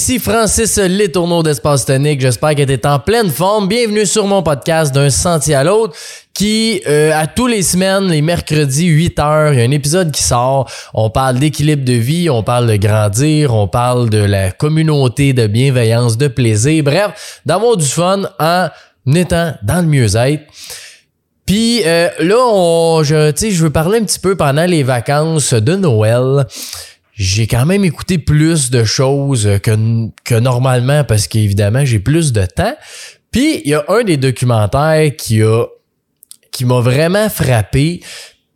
ici Francis Letourneau d'Espace Tonique. J'espère que tu en pleine forme. Bienvenue sur mon podcast d'un sentier à l'autre qui, euh, à tous les semaines, les mercredis, 8 heures, il y a un épisode qui sort. On parle d'équilibre de vie, on parle de grandir, on parle de la communauté, de bienveillance, de plaisir. Bref, d'avoir du fun en étant dans le mieux-être. Puis euh, là, on, je, je veux parler un petit peu pendant les vacances de Noël j'ai quand même écouté plus de choses que, que normalement parce qu'évidemment, j'ai plus de temps. Puis, il y a un des documentaires qui a qui m'a vraiment frappé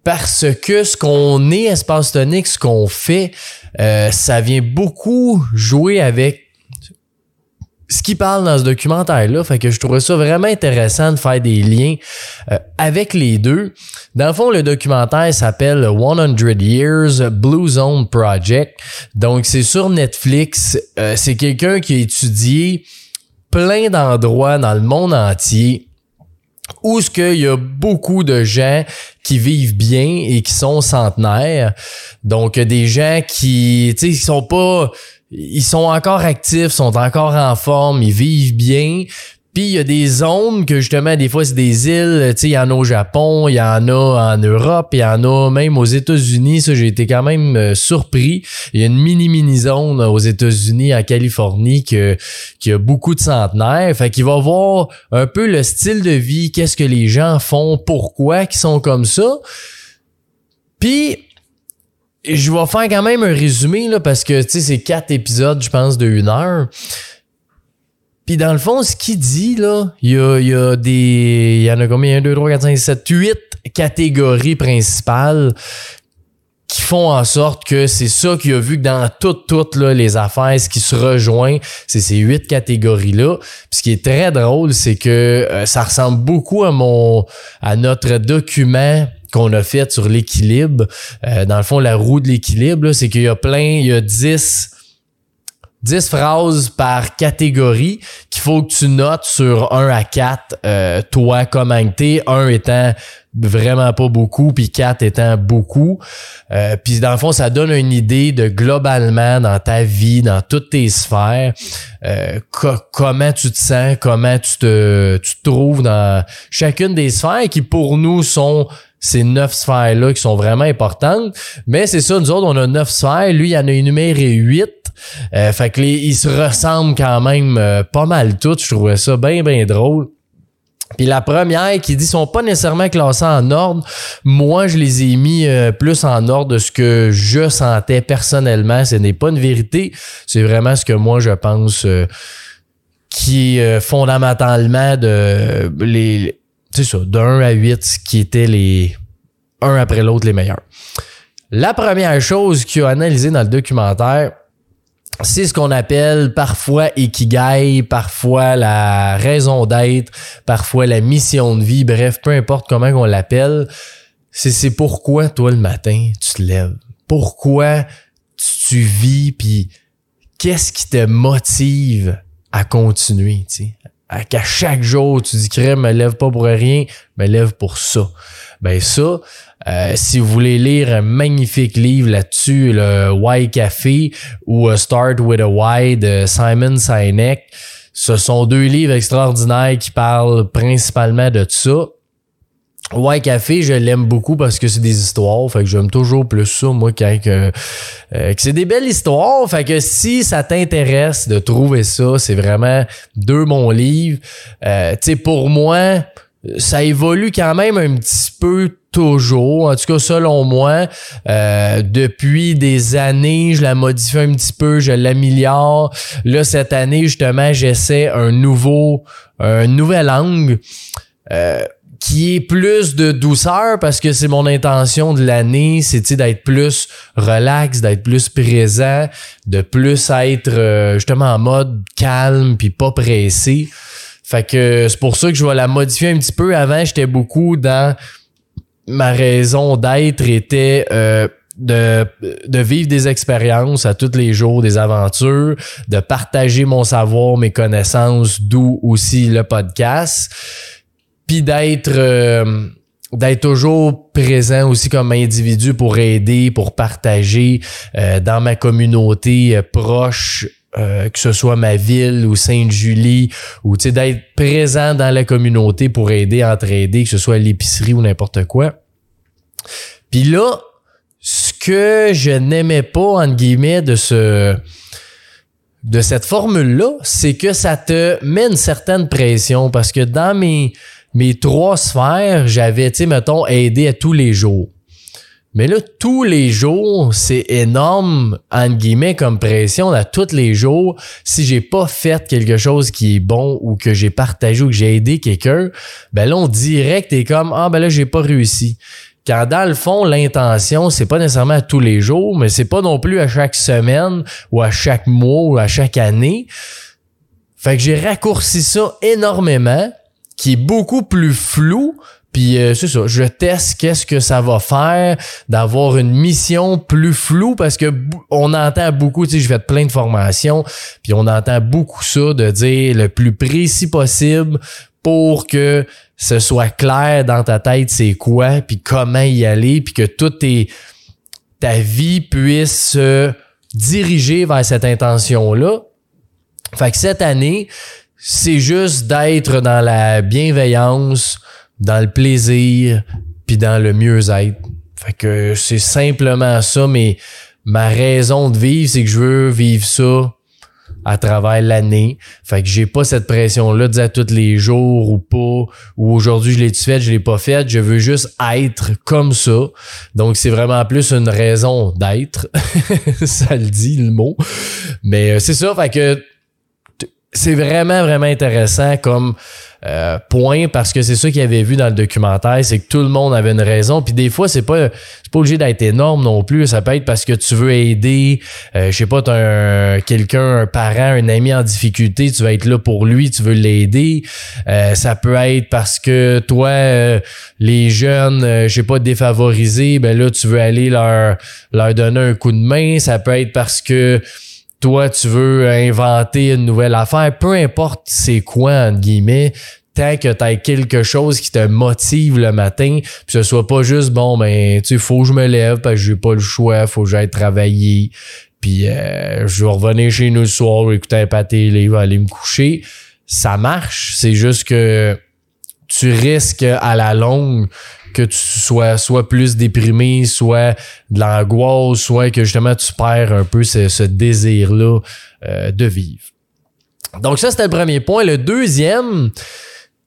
parce que ce qu'on est espace tonique, ce qu'on fait, euh, ça vient beaucoup jouer avec ce qui parle dans ce documentaire-là. Fait que je trouvais ça vraiment intéressant de faire des liens euh, avec les deux. Dans le fond, le documentaire s'appelle 100 Years Blue Zone Project. Donc, c'est sur Netflix. Euh, c'est quelqu'un qui a étudié plein d'endroits dans le monde entier où ce qu'il y a beaucoup de gens qui vivent bien et qui sont centenaires. Donc, des gens qui, tu sais, ils sont pas ils sont encore actifs, sont encore en forme, ils vivent bien. Puis il y a des zones que justement, des fois, c'est des îles. Tu sais, il y en a au Japon, il y en a en Europe, il y en a même aux États-Unis. Ça, j'ai été quand même euh, surpris. Il y a une mini-mini zone aux États-Unis, en Californie, que, qui a beaucoup de centenaires. Fait qu'il va voir un peu le style de vie, qu'est-ce que les gens font, pourquoi qu'ils sont comme ça. Puis je vais faire quand même un résumé là, parce que c'est quatre épisodes, je pense, de une heure. Puis dans le fond, ce qu'il dit, là, il y a, y a des. Il y en a combien? 1, 2, 3, 4, 5, 7, 8 catégories principales qui font en sorte que c'est ça qu'il a vu que dans toutes, toutes là, les affaires, ce qui se rejoint, c'est ces huit catégories-là. Puis ce qui est très drôle, c'est que euh, ça ressemble beaucoup à mon à notre document qu'on a fait sur l'équilibre. Euh, dans le fond, la roue de l'équilibre, c'est qu'il y a plein, il y a 10 10 phrases par catégorie qu'il faut que tu notes sur 1 à 4, euh, toi comment t'es, 1 étant vraiment pas beaucoup, puis 4 étant beaucoup. Euh, puis dans le fond, ça donne une idée de globalement dans ta vie, dans toutes tes sphères, euh, comment tu te sens, comment tu te, tu te trouves dans chacune des sphères qui pour nous sont ces neuf sphères-là qui sont vraiment importantes. Mais c'est ça, nous autres, on a neuf sphères. Lui, il en a énuméré huit. Euh, fait que les, ils se ressemblent quand même euh, pas mal toutes. Je trouvais ça bien, bien drôle. Puis la première qui dit sont pas nécessairement classés en ordre. Moi, je les ai mis euh, plus en ordre de ce que je sentais personnellement. Ce n'est pas une vérité. C'est vraiment ce que moi je pense qui est fondamentalement de les c'est ça, de 1 à 8 qui étaient les un après l'autre les meilleurs. La première chose qu'il a analysé dans le documentaire, c'est ce qu'on appelle parfois ikigai, parfois la raison d'être, parfois la mission de vie, bref, peu importe comment on l'appelle. C'est, c'est pourquoi toi le matin tu te lèves? Pourquoi tu, vis, puis qu'est-ce qui te motive à continuer, tu sais, qu'à chaque jour, tu dis que me lève pas pour rien, me lève pour ça. Ben ça, euh, si vous voulez lire un magnifique livre là-dessus, le Why Café ou euh, Start with a Why de Simon Sinek, ce sont deux livres extraordinaires qui parlent principalement de ça. Ouais, café, je l'aime beaucoup parce que c'est des histoires. Fait que j'aime toujours plus ça, moi, quand euh, que, c'est des belles histoires. Fait que si ça t'intéresse de trouver ça, c'est vraiment deux bons livres. Euh, tu sais, pour moi, ça évolue quand même un petit peu toujours, en tout cas selon moi. Euh, depuis des années, je la modifie un petit peu, je l'améliore. Là, cette année, justement, j'essaie un nouveau, un nouvel angle. Euh, qui est plus de douceur parce que c'est mon intention de l'année, c'est d'être plus relax, d'être plus présent, de plus être euh, justement en mode calme puis pas pressé. Fait que c'est pour ça que je vais la modifier un petit peu. Avant, j'étais beaucoup dans ma raison d'être était euh, de, de vivre des expériences à tous les jours, des aventures, de partager mon savoir, mes connaissances, d'où aussi le podcast puis d'être euh, d'être toujours présent aussi comme individu pour aider, pour partager euh, dans ma communauté euh, proche euh, que ce soit ma ville ou Sainte-Julie, ou d'être présent dans la communauté pour aider, entraider, que ce soit l'épicerie ou n'importe quoi. Puis là, ce que je n'aimais pas, entre guillemets, de ce de cette formule-là, c'est que ça te met une certaine pression parce que dans mes, mes trois sphères, j'avais, tu sais, mettons, aidé à tous les jours. Mais là, tous les jours, c'est énorme, entre guillemets, comme pression à tous les jours. Si j'ai pas fait quelque chose qui est bon ou que j'ai partagé ou que j'ai aidé quelqu'un, ben là, on que t'es comme, ah, ben là, j'ai pas réussi. Quand dans le fond, l'intention, c'est pas nécessairement à tous les jours, mais c'est pas non plus à chaque semaine ou à chaque mois ou à chaque année. Fait que j'ai raccourci ça énormément, qui est beaucoup plus flou, puis euh, c'est ça, je teste qu'est-ce que ça va faire d'avoir une mission plus floue parce que on entend beaucoup, tu sais, je fais plein de formations, puis on entend beaucoup ça de dire le plus précis possible pour que ce soit clair dans ta tête c'est quoi, puis comment y aller, puis que toute ta vie puisse se diriger vers cette intention-là. Fait que cette année, c'est juste d'être dans la bienveillance, dans le plaisir, puis dans le mieux-être. Fait que c'est simplement ça, mais ma raison de vivre, c'est que je veux vivre ça à travers l'année. Fait que j'ai pas cette pression-là de dire tous les jours ou pas, ou aujourd'hui je l'ai fait, je l'ai pas fait. Je veux juste être comme ça. Donc c'est vraiment plus une raison d'être. ça le dit le mot. Mais euh, c'est ça, fait que c'est vraiment, vraiment intéressant comme euh, point parce que c'est ça qu'il avait vu dans le documentaire, c'est que tout le monde avait une raison. Puis des fois, c'est pas pas obligé d'être énorme non plus. Ça peut être parce que tu veux aider, euh, je sais pas, t'as quelqu'un, un parent, un ami en difficulté, tu vas être là pour lui, tu veux l'aider. Euh, ça peut être parce que toi, les jeunes, je sais pas, défavorisés, ben là, tu veux aller leur leur donner un coup de main. Ça peut être parce que toi, tu veux inventer une nouvelle affaire, peu importe c'est quoi, entre guillemets, tant que tu as quelque chose qui te motive le matin, puis ce soit pas juste, bon, ben, tu sais, faut que je me lève parce que j'ai pas le choix, faut que j'aille travailler, puis euh, je vais revenir chez nous le soir, écouter un pâté, télé, aller me coucher. Ça marche, c'est juste que tu risques à la longue que tu sois soit plus déprimé, soit de l'angoisse, soit que justement tu perds un peu ce, désir-là euh, de vivre. Donc ça, c'était le premier point. Le deuxième,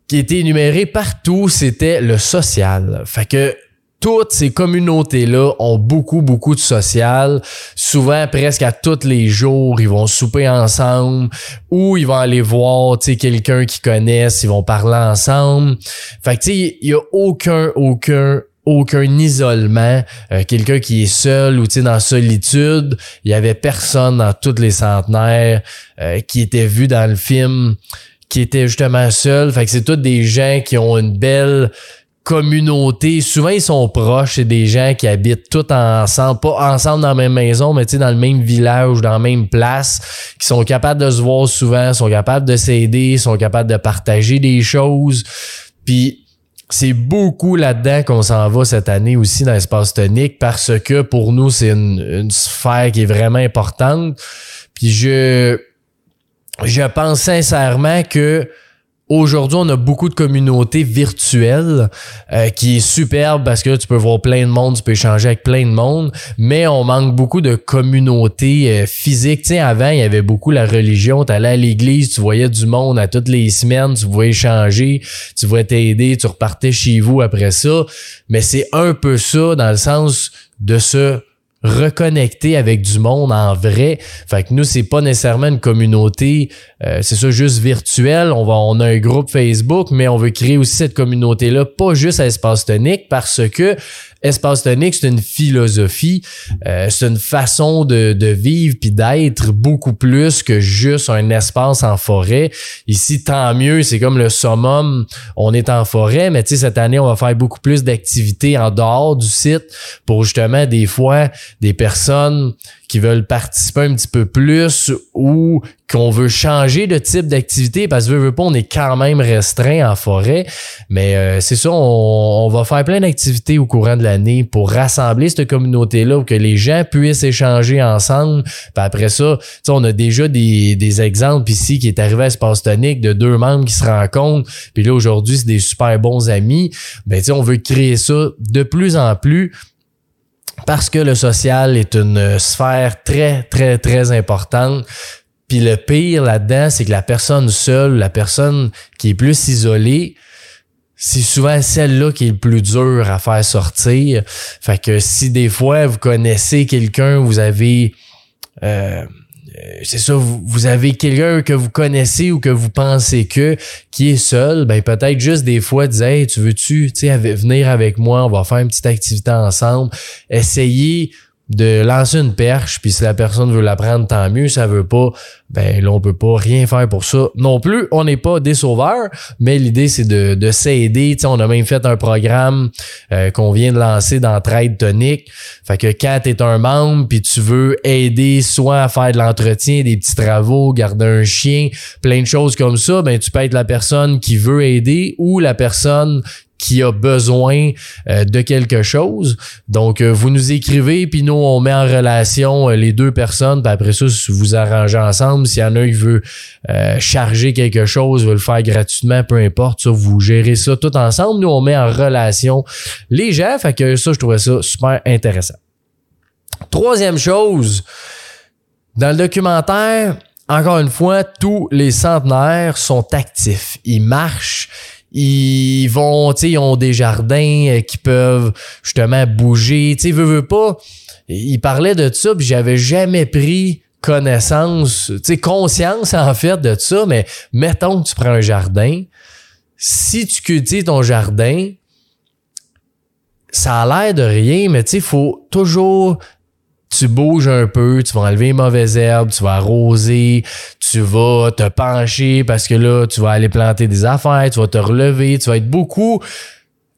qui était énuméré partout, c'était le social. Fait que toutes ces communautés-là ont beaucoup, beaucoup de social. Souvent, presque à tous les jours, ils vont souper ensemble ou ils vont aller voir, quelqu'un qu'ils connaissent, ils vont parler ensemble. Fait que, tu sais, il y a aucun, aucun, aucun isolement, euh, quelqu'un qui est seul ou dans solitude, il y avait personne dans tous les centenaires euh, qui était vu dans le film qui était justement seul. Fait que c'est tous des gens qui ont une belle communauté. Souvent, ils sont proches. C'est des gens qui habitent tous ensemble, pas ensemble dans la même maison, mais dans le même village, dans la même place, qui sont capables de se voir souvent, sont capables de s'aider, sont capables de partager des choses. Puis, c'est beaucoup là-dedans qu'on s'en va cette année aussi dans l'espace tonique parce que pour nous, c'est une, une sphère qui est vraiment importante. Puis je, je pense sincèrement que Aujourd'hui, on a beaucoup de communautés virtuelles euh, qui est superbe parce que tu peux voir plein de monde, tu peux échanger avec plein de monde, mais on manque beaucoup de communautés euh, physiques. Tu sais, avant, il y avait beaucoup la religion, tu allais à l'église, tu voyais du monde à toutes les semaines, tu pouvais échanger, tu pouvais t'aider, tu repartais chez vous après ça, mais c'est un peu ça dans le sens de se reconnecter avec du monde en vrai. Fait que nous, c'est pas nécessairement une communauté, euh, c'est ça, juste virtuel. On va, on a un groupe Facebook, mais on veut créer aussi cette communauté-là, pas juste à Espace Tonique, parce que Espace tonique, c'est une philosophie, euh, c'est une façon de, de vivre puis d'être beaucoup plus que juste un espace en forêt. Ici, tant mieux, c'est comme le summum, on est en forêt, mais tu sais, cette année, on va faire beaucoup plus d'activités en dehors du site pour justement des fois des personnes qui veulent participer un petit peu plus ou qu'on veut changer de type d'activité parce que veut, pas, on est quand même restreint en forêt. Mais euh, c'est ça, on, va faire plein d'activités au courant de l'année pour rassembler cette communauté-là, que les gens puissent échanger ensemble. Puis après ça, on a déjà des, des exemples ici qui est arrivé à Espace Tonique de deux membres qui se rencontrent. Puis là, aujourd'hui, c'est des super bons amis. Ben, on veut créer ça de plus en plus parce que le social est une sphère très, très, très importante. Puis le pire là-dedans, c'est que la personne seule, la personne qui est plus isolée, c'est souvent celle-là qui est le plus dur à faire sortir. Fait que si des fois vous connaissez quelqu'un, vous avez euh, c'est ça, vous, avez quelqu'un que vous connaissez ou que vous pensez que qui est seul, ben peut-être juste des fois dire tu veux-tu venir avec moi, on va faire une petite activité ensemble, essayez de lancer une perche, puis si la personne veut la prendre, tant mieux. Ça veut pas, ben là, on peut pas rien faire pour ça. Non plus, on n'est pas des sauveurs, mais l'idée, c'est de, de s'aider. on a même fait un programme euh, qu'on vient de lancer dans Trade Tonic. Fait que quand tu un membre, puis tu veux aider soit à faire de l'entretien, des petits travaux, garder un chien, plein de choses comme ça, ben tu peux être la personne qui veut aider ou la personne qui a besoin euh, de quelque chose. Donc, euh, vous nous écrivez, puis nous, on met en relation euh, les deux personnes, puis après ça, vous arrangez ensemble. S'il y en a un qui veut charger quelque chose, veut le faire gratuitement, peu importe, ça, vous gérez ça tout ensemble. Nous, on met en relation les gens. Fait que ça, je trouvais ça super intéressant. Troisième chose, dans le documentaire, encore une fois, tous les centenaires sont actifs. Ils marchent, ils vont, tu sais, ils ont des jardins euh, qui peuvent justement bouger. Tu sais, veut, veut pas. Il parlait de ça, puis j'avais jamais pris connaissance, tu sais, conscience en fait de ça, mais mettons que tu prends un jardin. Si tu cultives ton jardin, ça a l'air de rien, mais tu sais, faut toujours tu bouges un peu, tu vas enlever les mauvaises herbes, tu vas arroser, tu vas te pencher parce que là, tu vas aller planter des affaires, tu vas te relever, tu vas être beaucoup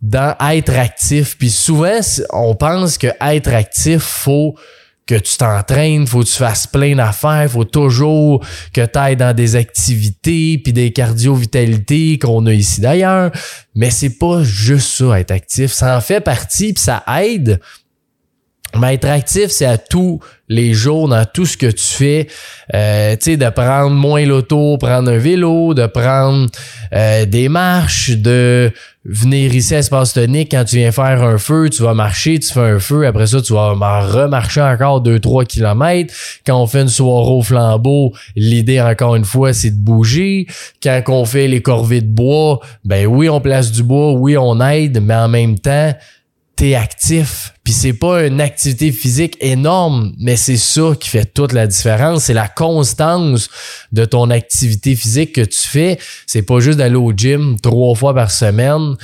dans être actif. Puis souvent, on pense que être actif, faut que tu t'entraînes, faut que tu fasses plein d'affaires, faut toujours que tu ailles dans des activités puis des cardio-vitalités qu'on a ici d'ailleurs. Mais c'est pas juste ça, être actif. Ça en fait partie puis ça aide mais être actif, c'est à tous les jours, dans tout ce que tu fais. Euh, tu sais, de prendre moins l'auto, prendre un vélo, de prendre euh, des marches, de venir ici à Espace Tonique quand tu viens faire un feu, tu vas marcher, tu fais un feu, après ça, tu vas remarcher encore 2-3 kilomètres. Quand on fait une soirée au flambeau, l'idée, encore une fois, c'est de bouger. Quand on fait les corvées de bois, ben oui, on place du bois, oui, on aide, mais en même temps, t'es actif. Puis c'est pas une activité physique énorme, mais c'est ça qui fait toute la différence. C'est la constance de ton activité physique que tu fais. C'est pas juste d'aller au gym trois fois par semaine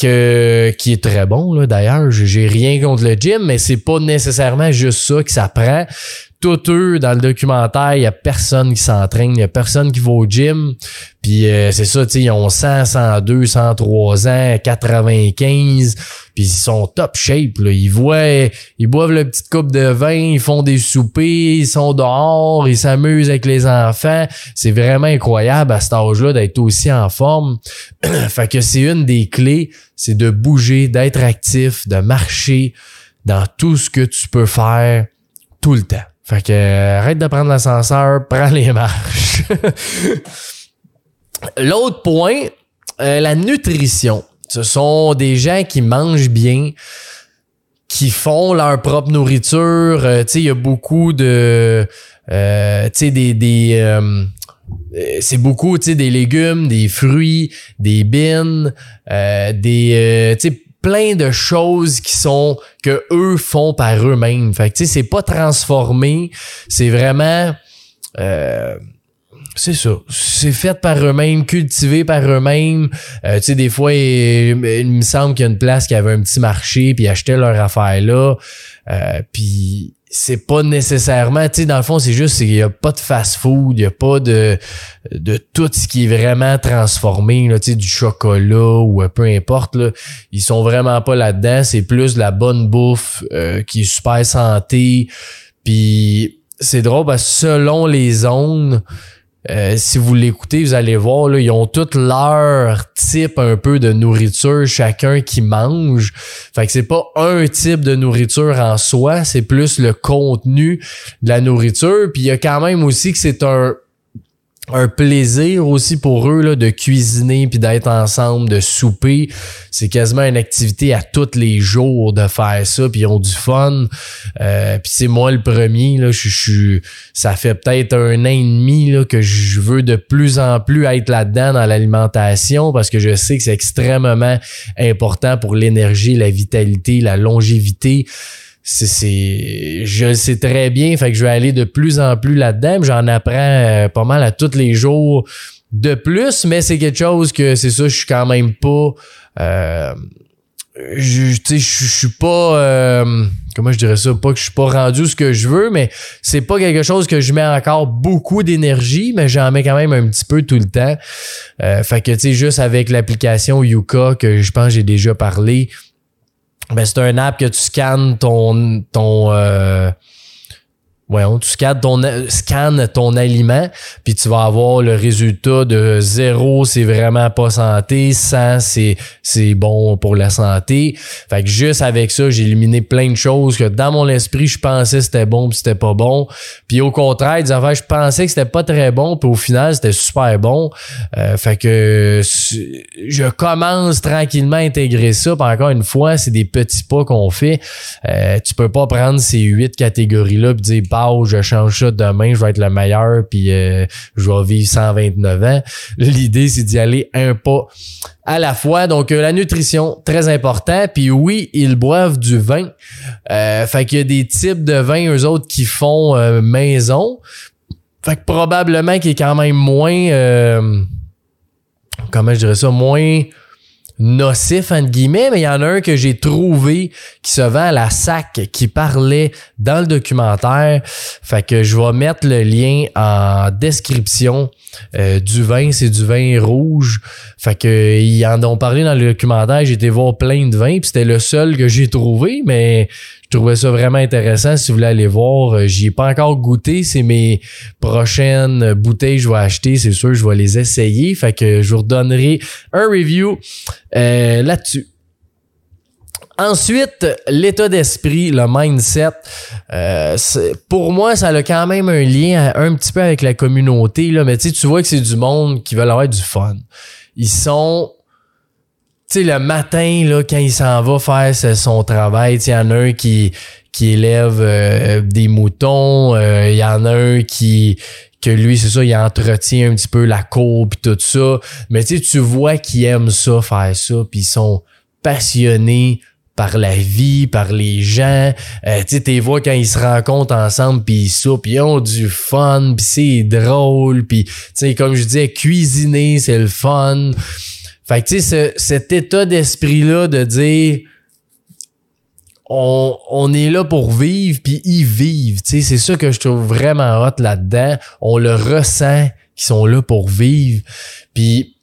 que, qui est très bon là d'ailleurs j'ai rien contre le gym mais c'est pas nécessairement juste ça que ça prend tout eux dans le documentaire, il y a personne qui s'entraîne, il y a personne qui va au gym. Puis euh, c'est ça, tu sais, ils ont 100, 102, 103 ans, 95, puis ils sont top shape là. Ils voient, ils boivent la petite coupe de vin, ils font des soupers, ils sont dehors, ils s'amusent avec les enfants. C'est vraiment incroyable à cet âge-là d'être aussi en forme. fait que c'est une des clés, c'est de bouger, d'être actif, de marcher dans tout ce que tu peux faire tout le temps. Fait que euh, arrête de prendre l'ascenseur, prends les marches. L'autre point, euh, la nutrition. Ce sont des gens qui mangent bien, qui font leur propre nourriture. Euh, tu sais, il y a beaucoup de... tu sais, des... des c'est beaucoup, tu sais, des légumes, des fruits, des bines, des... tu sais, plein de choses qui sont que eux font par eux-mêmes. Fait que tu sais, c'est pas transformé, c'est vraiment euh, c'est ça. C'est fait par eux-mêmes, cultivé par eux-mêmes. Euh, tu sais, des fois, il, me semble qu'il y a une place qui avait un petit marché, puis achetaient leur affaire là. Euh, puis c'est pas nécessairement, tu sais, dans le fond, c'est juste qu'il y a pas de fast-food, il y a pas de, de tout ce qui est vraiment transformé, là, tu sais, du chocolat ou peu importe, là. Ils sont vraiment pas là-dedans. C'est plus la bonne bouffe euh, qui est super santé. Puis c'est drôle parce selon les zones, euh, si vous l'écoutez, vous allez voir, là, ils ont toutes leur type un peu de nourriture, chacun qui mange. Fait que c'est pas un type de nourriture en soi, c'est plus le contenu de la nourriture. Puis il y a quand même aussi que c'est un un plaisir aussi pour eux là, de cuisiner puis d'être ensemble, de souper. C'est quasiment une activité à tous les jours de faire ça, puis ils ont du fun. Euh, puis c'est moi le premier, là, je, suis ça fait peut-être un an et demi là, que je veux de plus en plus être là-dedans dans l'alimentation parce que je sais que c'est extrêmement important pour l'énergie, la vitalité, la longévité c'est je le sais très bien fait que je vais aller de plus en plus là-dedans j'en apprends euh, pas mal à tous les jours de plus mais c'est quelque chose que c'est ça je suis quand même pas euh, je je suis pas euh, comment je dirais ça pas que je suis pas rendu ce que je veux mais c'est pas quelque chose que je mets encore beaucoup d'énergie mais j'en mets quand même un petit peu tout le temps. Fait que tu sais juste avec l'application Yuka que je pense j'ai déjà parlé ben, c'est un app que tu scannes ton ton euh, Voyons, tu scannes ton, scannes ton aliment, puis tu vas avoir le résultat de zéro, c'est vraiment pas santé, 100, c'est, c'est bon pour la santé. Fait que juste avec ça, j'ai éliminé plein de choses que dans mon esprit, je pensais c'était bon, puis c'était pas bon. Puis au contraire, des affaires, je pensais que c'était pas très bon, puis au final, c'était super bon. Euh, fait que je commence tranquillement à intégrer ça. Puis encore une fois, c'est des petits pas qu'on fait. Euh, tu peux pas prendre ces huit catégories-là puis dire je change ça demain, je vais être le meilleur, puis euh, je vais vivre 129 ans. L'idée, c'est d'y aller un pas à la fois. Donc, euh, la nutrition, très important. Puis oui, ils boivent du vin. Euh, fait qu'il y a des types de vins, eux autres, qui font maison. Fait que probablement qu'il est quand même moins... comment je dirais ça? Moins nocif entre guillemets, mais il y en a un que j'ai trouvé qui se vend à la sac qui parlait dans le documentaire. Fait que je vais mettre le lien en description euh, du vin, c'est du vin rouge. Fait que ils en ont parlé dans le documentaire, j'ai été voir plein de vins, puis c'était le seul que j'ai trouvé, mais je trouvais ça vraiment intéressant. Si vous voulez aller voir, euh, j'y ai pas encore goûté. C'est mes prochaines bouteilles que je vais acheter. C'est sûr, je vais les essayer. Fait que je vous redonnerai un review euh, là-dessus. Ensuite, l'état d'esprit, le mindset. Euh, pour moi, ça a quand même un lien un petit peu avec la communauté. Là, mais tu vois que c'est du monde qui veut avoir du fun. Ils sont tu le matin, là, quand il s'en va faire son travail, il y en a un qui, qui élève euh, des moutons, euh, il y en a un qui que lui, c'est ça, il entretient un petit peu la cour puis tout ça. Mais tu tu vois qu'ils aiment ça, faire ça, puis ils sont passionnés par la vie, par les gens. Euh, tu sais, vois quand ils se rencontrent ensemble, puis ils soupent, ils ont du fun, puis c'est drôle, puis tu comme je disais, cuisiner, c'est le fun. Fait que tu sais, cet état d'esprit-là de dire on, on est là pour vivre puis y vivre. Tu sais, c'est ça que je trouve vraiment hot là-dedans. On le ressent qu'ils sont là pour vivre. Puis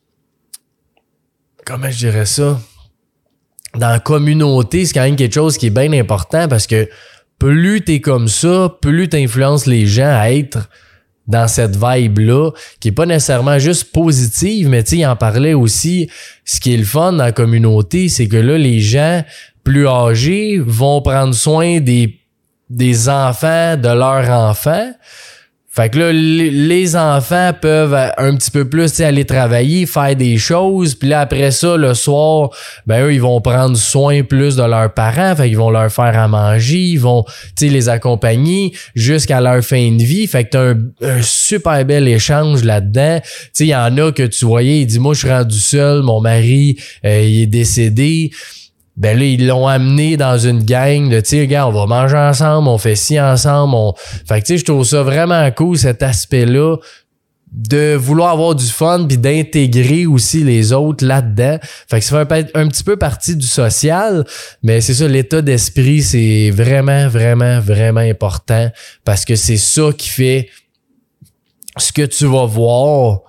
comment je dirais ça? Dans la communauté, c'est quand même quelque chose qui est bien important parce que plus t'es comme ça, plus t'influences les gens à être dans cette vibe-là, qui est pas nécessairement juste positive, mais tu sais, il en parlait aussi. Ce qui est le fun dans la communauté, c'est que là, les gens plus âgés vont prendre soin des, des enfants de leurs enfants. Fait que là, les enfants peuvent un petit peu plus aller travailler, faire des choses, puis là après ça, le soir, ben eux, ils vont prendre soin plus de leurs parents, fait qu'ils vont leur faire à manger, ils vont les accompagner jusqu'à leur fin de vie. Fait que t'as un, un super bel échange là-dedans. Il y en a que tu voyais, il dit Moi, je suis rendu seul, mon mari euh, il est décédé ben là, ils l'ont amené dans une gang de, tu sais, on va manger ensemble, on fait ci ensemble. On... Fait que, tu sais, je trouve ça vraiment cool, cet aspect-là de vouloir avoir du fun puis d'intégrer aussi les autres là-dedans. Fait que ça fait un, petit peu partie du social, mais c'est ça, l'état d'esprit, c'est vraiment, vraiment, vraiment important parce que c'est ça qui fait ce que tu vas voir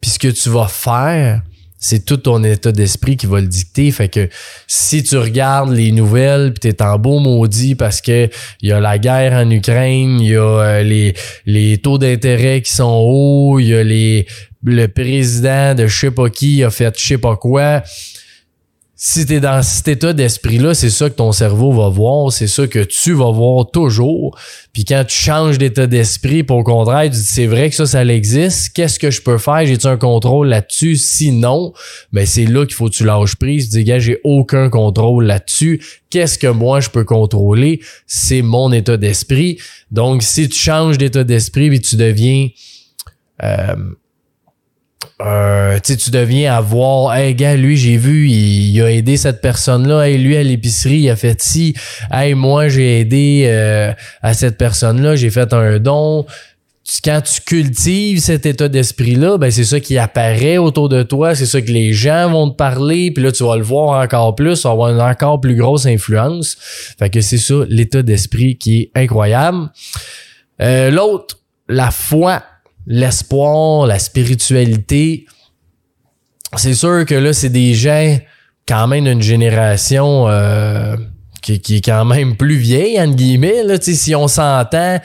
puis ce que tu vas faire c'est tout ton état d'esprit qui va le dicter. Fait que si tu regardes les nouvelles puis t'es en beau maudit parce que il y a la guerre en Ukraine, il y a euh, les, les taux d'intérêt qui sont hauts, il y a les le président de je sais pas qui a fait je sais pas quoi si t'es dans cet état d'esprit-là, c'est ça que ton cerveau va voir, c'est ça que tu vas voir toujours. Puis quand tu changes d'état d'esprit, pour au contraire, tu dis c'est vrai que ça, ça existe. Qu'est-ce que je peux faire? J'ai-tu un contrôle là-dessus? Sinon, ben c'est là qu'il faut que tu lâches prise. Tu dis, gars, j'ai aucun contrôle là-dessus. Qu'est-ce que moi je peux contrôler? C'est mon état d'esprit. Donc, si tu changes d'état d'esprit, puis tu deviens euh, euh, tu deviens à voir, hey gars, lui j'ai vu, il, a aidé cette personne-là, hey lui à l'épicerie, il a fait ci, hey moi j'ai aidé euh, à cette personne-là, j'ai fait un don. Quand tu cultives cet état d'esprit-là, ben c'est ça qui apparaît autour de toi, c'est ça que les gens vont te parler, puis là tu vas le voir encore plus, avoir une encore plus grosse influence. Fait que c'est ça l'état d'esprit qui est incroyable. Euh, L'autre, la foi l'espoir, la spiritualité, c'est sûr que là, c'est des gens quand même d'une génération euh, qui, qui, est quand même plus vieille, entre guillemets. Là, si on s'entend,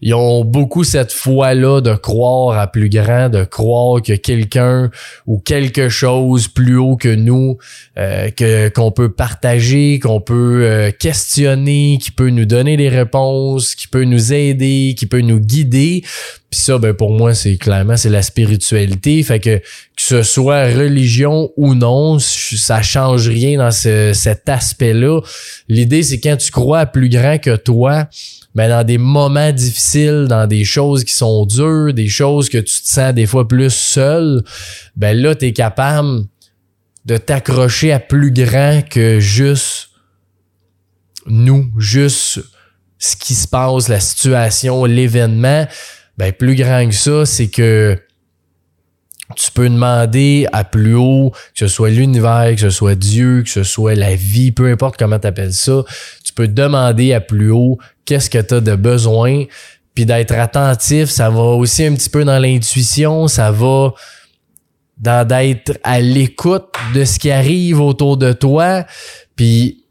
ils ont beaucoup cette foi-là de croire à plus grand, de croire que quelqu'un ou quelque chose plus haut que nous, euh, que qu'on peut partager, qu'on peut euh, questionner, qui peut nous donner des réponses, qui peut nous aider, qui peut nous guider. Puis ça, ben pour moi, c'est clairement c'est la spiritualité. Fait que que ce soit religion ou non, ça change rien dans cet aspect-là. L'idée, c'est quand tu crois à plus grand que toi, ben dans des moments difficiles, dans des choses qui sont dures, des choses que tu te sens des fois plus seul, ben là, tu es capable de t'accrocher à plus grand que juste nous, juste ce qui se passe, la situation, l'événement ben plus grand que ça, c'est que tu peux demander à plus haut, que ce soit l'univers, que ce soit Dieu, que ce soit la vie, peu importe comment tu appelles ça, tu peux demander à plus haut qu'est-ce que tu as de besoin, puis d'être attentif, ça va aussi un petit peu dans l'intuition, ça va dans d'être à l'écoute de ce qui arrive autour de toi, puis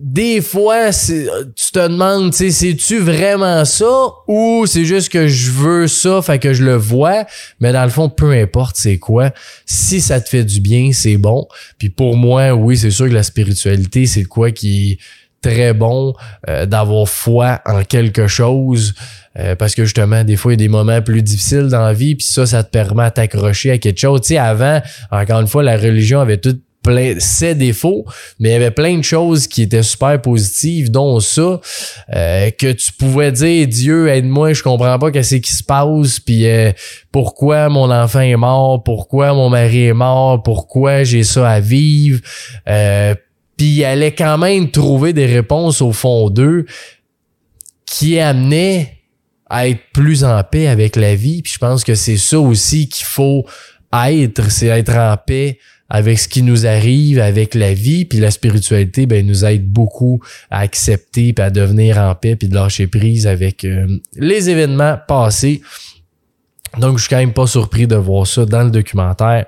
des fois, tu te demandes, tu sais, c'est-tu vraiment ça ou c'est juste que je veux ça, fait que je le vois, mais dans le fond, peu importe c'est quoi, si ça te fait du bien, c'est bon. Puis pour moi, oui, c'est sûr que la spiritualité, c'est quoi qui est très bon euh, d'avoir foi en quelque chose. Euh, parce que justement, des fois, il y a des moments plus difficiles dans la vie, puis ça, ça te permet de t'accrocher à quelque chose. Tu sais, avant, encore une fois, la religion avait tout plein ses défauts, mais il y avait plein de choses qui étaient super positives, dont ça, euh, que tu pouvais dire Dieu aide-moi, je comprends pas qu'est-ce qui se passe, puis euh, pourquoi mon enfant est mort, pourquoi mon mari est mort, pourquoi j'ai ça à vivre, euh, puis il allait quand même trouver des réponses au fond d'eux qui amenaient à être plus en paix avec la vie. Puis je pense que c'est ça aussi qu'il faut être, c'est être en paix avec ce qui nous arrive, avec la vie, puis la spiritualité, ben nous aide beaucoup à accepter, puis à devenir en paix, puis de lâcher prise avec euh, les événements passés. Donc, je suis quand même pas surpris de voir ça dans le documentaire.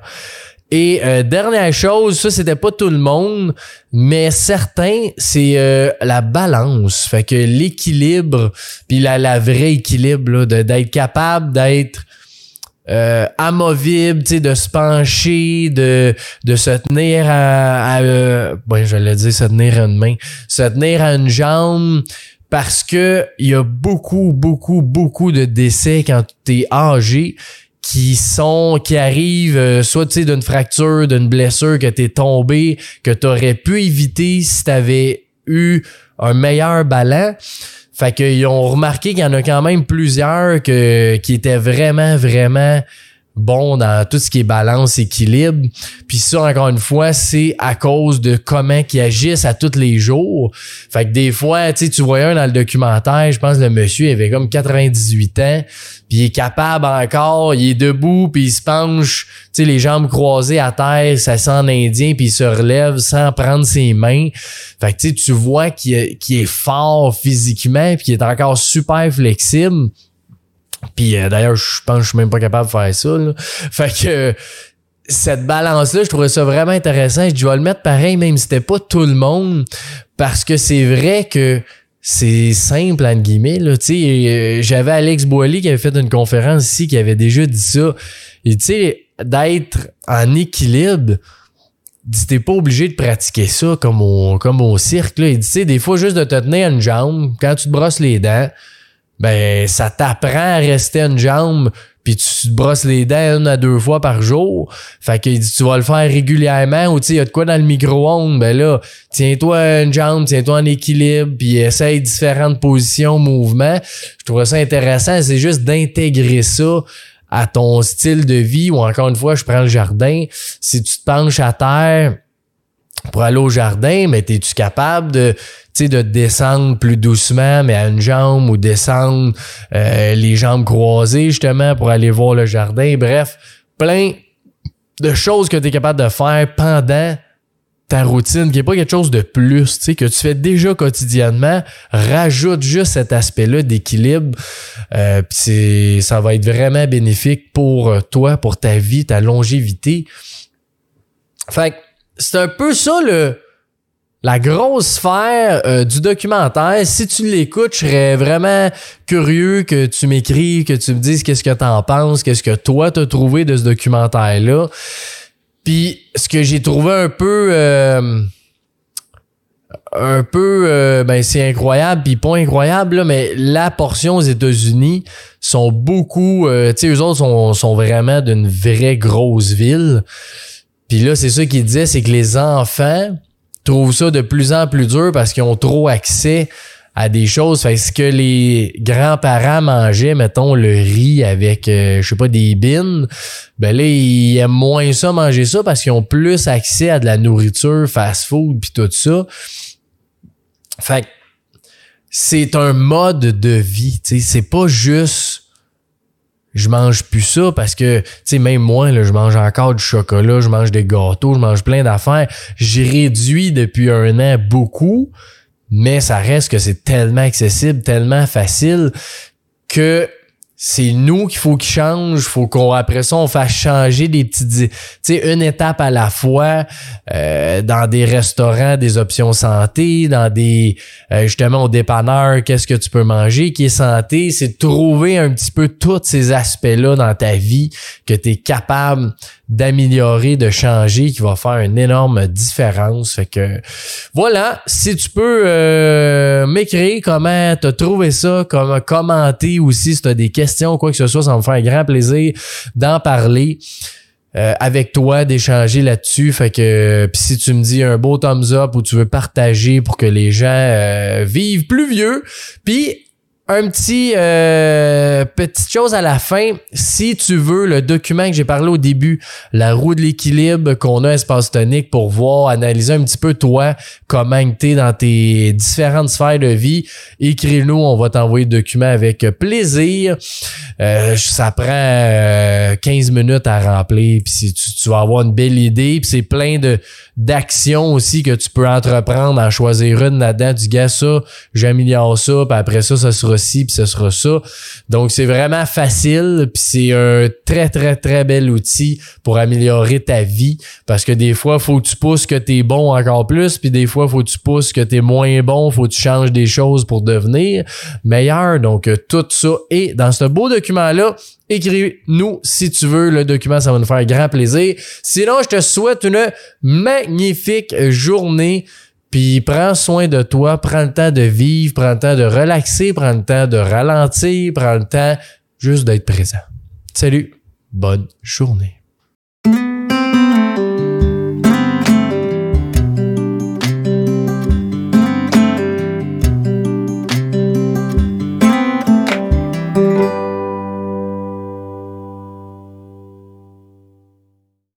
Et euh, dernière chose, ça c'était pas tout le monde, mais certains, c'est euh, la balance. Fait que l'équilibre, puis la, la vraie équilibre, d'être capable d'être euh, amovible, tu sais, de se pencher, de, de se tenir à, à euh, je l'ai dire, se tenir à une main, se tenir à une jambe, parce que il y a beaucoup, beaucoup, beaucoup de décès quand tu es âgé qui sont qui arrivent euh, soit tu sais d'une fracture, d'une blessure que t'es tombé, que t'aurais pu éviter si t'avais eu un meilleur ballon. Fait qu'ils ont remarqué qu'il y en a quand même plusieurs que, qui étaient vraiment, vraiment, bon dans tout ce qui est balance, équilibre. Puis ça, encore une fois, c'est à cause de comment ils agissent à tous les jours. Fait que des fois, tu tu un dans le documentaire, je pense que le monsieur avait comme 98 ans, puis il est capable encore, il est debout, puis il se penche, tu les jambes croisées à terre, ça sent indien, puis il se relève sans prendre ses mains. Fait que tu vois qu'il est, fort physiquement, puis qu'il est encore super flexible. Puis euh, d'ailleurs, je pense que je suis même pas capable de faire ça. Fait que cette balance-là, je trouvais ça vraiment intéressant. Je vais le mettre pareil, même si c'était pas tout le monde, parce que c'est vrai que c'est simple, entre guillemets. Là, euh, j'avais Alex Boily qui avait fait une conférence ici qui avait déjà dit ça. Et tu sais, d'être en équilibre, t'es pas obligé de pratiquer ça comme au, comme au cirque. Là. Il dit, des fois, juste de te tenir une jambe, quand tu te brosses les dents, ben ça t'apprend à rester une jambe puis tu te brosses les dents une à deux fois par jour. Fait que tu vas le faire régulièrement ou tu il y a de quoi dans le micro-ondes, ben là, tiens-toi une jambe, tiens-toi en équilibre, puis essaye différentes positions, mouvements. Je trouve ça intéressant, c'est juste d'intégrer ça à ton style de vie ou encore une fois, je prends le jardin. Si tu te penches à terre pour aller au jardin, mais es-tu capable de de descendre plus doucement, mais à une jambe ou descendre euh, les jambes croisées justement pour aller voir le jardin? Bref, plein de choses que tu es capable de faire pendant ta routine, qui n'est pas quelque chose de plus, tu que tu fais déjà quotidiennement, rajoute juste cet aspect-là d'équilibre. Euh, puis ça va être vraiment bénéfique pour toi, pour ta vie, ta longévité. Fait c'est un peu ça le, la grosse sphère euh, du documentaire. Si tu l'écoutes, je serais vraiment curieux que tu m'écrives, que tu me dises qu'est-ce que t'en penses, qu'est-ce que toi t'as trouvé de ce documentaire-là. Puis ce que j'ai trouvé un peu euh, un peu euh, ben c'est incroyable puis pas incroyable là, mais la portion aux États-Unis sont beaucoup tu sais eux autres sont vraiment d'une vraie grosse ville. Puis là c'est ça qu'ils disaient c'est que les enfants trouvent ça de plus en plus dur parce qu'ils ont trop accès à des choses. Fait ce que les grands-parents mangeaient, mettons, le riz avec, euh, je sais pas, des bines, ben là, ils aiment moins ça, manger ça, parce qu'ils ont plus accès à de la nourriture, fast-food, puis tout ça. Fait c'est un mode de vie, tu sais, c'est pas juste je mange plus ça parce que, tu sais, même moi, là, je mange encore du chocolat, je mange des gâteaux, je mange plein d'affaires. J'ai réduit depuis un an beaucoup, mais ça reste que c'est tellement accessible, tellement facile que c'est nous qu'il faut qu'il change, faut qu'on après ça on fasse changer des petites tu sais une étape à la fois euh, dans des restaurants, des options santé, dans des euh, justement au dépanneur, qu'est-ce que tu peux manger qui est santé, c'est trouver un petit peu tous ces aspects-là dans ta vie que tu es capable d'améliorer, de changer, qui va faire une énorme différence. Fait que voilà, si tu peux euh, m'écrire comment t'as trouvé ça, comment commenter aussi si t'as des questions quoi que ce soit, ça me faire un grand plaisir d'en parler. Euh, avec toi d'échanger là-dessus fait que puis si tu me dis un beau thumbs up ou tu veux partager pour que les gens euh, vivent plus vieux puis un petit euh, petite chose à la fin. Si tu veux le document que j'ai parlé au début, la roue de l'équilibre qu'on a espace tonique pour voir, analyser un petit peu toi, comment tu es dans tes différentes sphères de vie, écris-nous, on va t'envoyer le document avec plaisir. Euh, ça prend 15 euh, minutes à remplir, puis tu, tu vas avoir une belle idée, puis c'est plein de d'actions aussi que tu peux entreprendre, en choisir une là-dedans, du gars ça, j'améliore ça, puis après ça, ça sera ci, puis ce sera ça. Donc c'est vraiment facile, puis c'est un très très très bel outil pour améliorer ta vie, parce que des fois, faut que tu pousses que t'es bon encore plus, puis des fois, faut que tu pousses que t'es moins bon, faut que tu changes des choses pour devenir meilleur. Donc tout ça est dans ce beau document-là Écris-nous si tu veux le document, ça va nous faire grand plaisir. Sinon, je te souhaite une magnifique journée. Puis prends soin de toi, prends le temps de vivre, prends le temps de relaxer, prends le temps de ralentir, prends le temps juste d'être présent. Salut, bonne journée.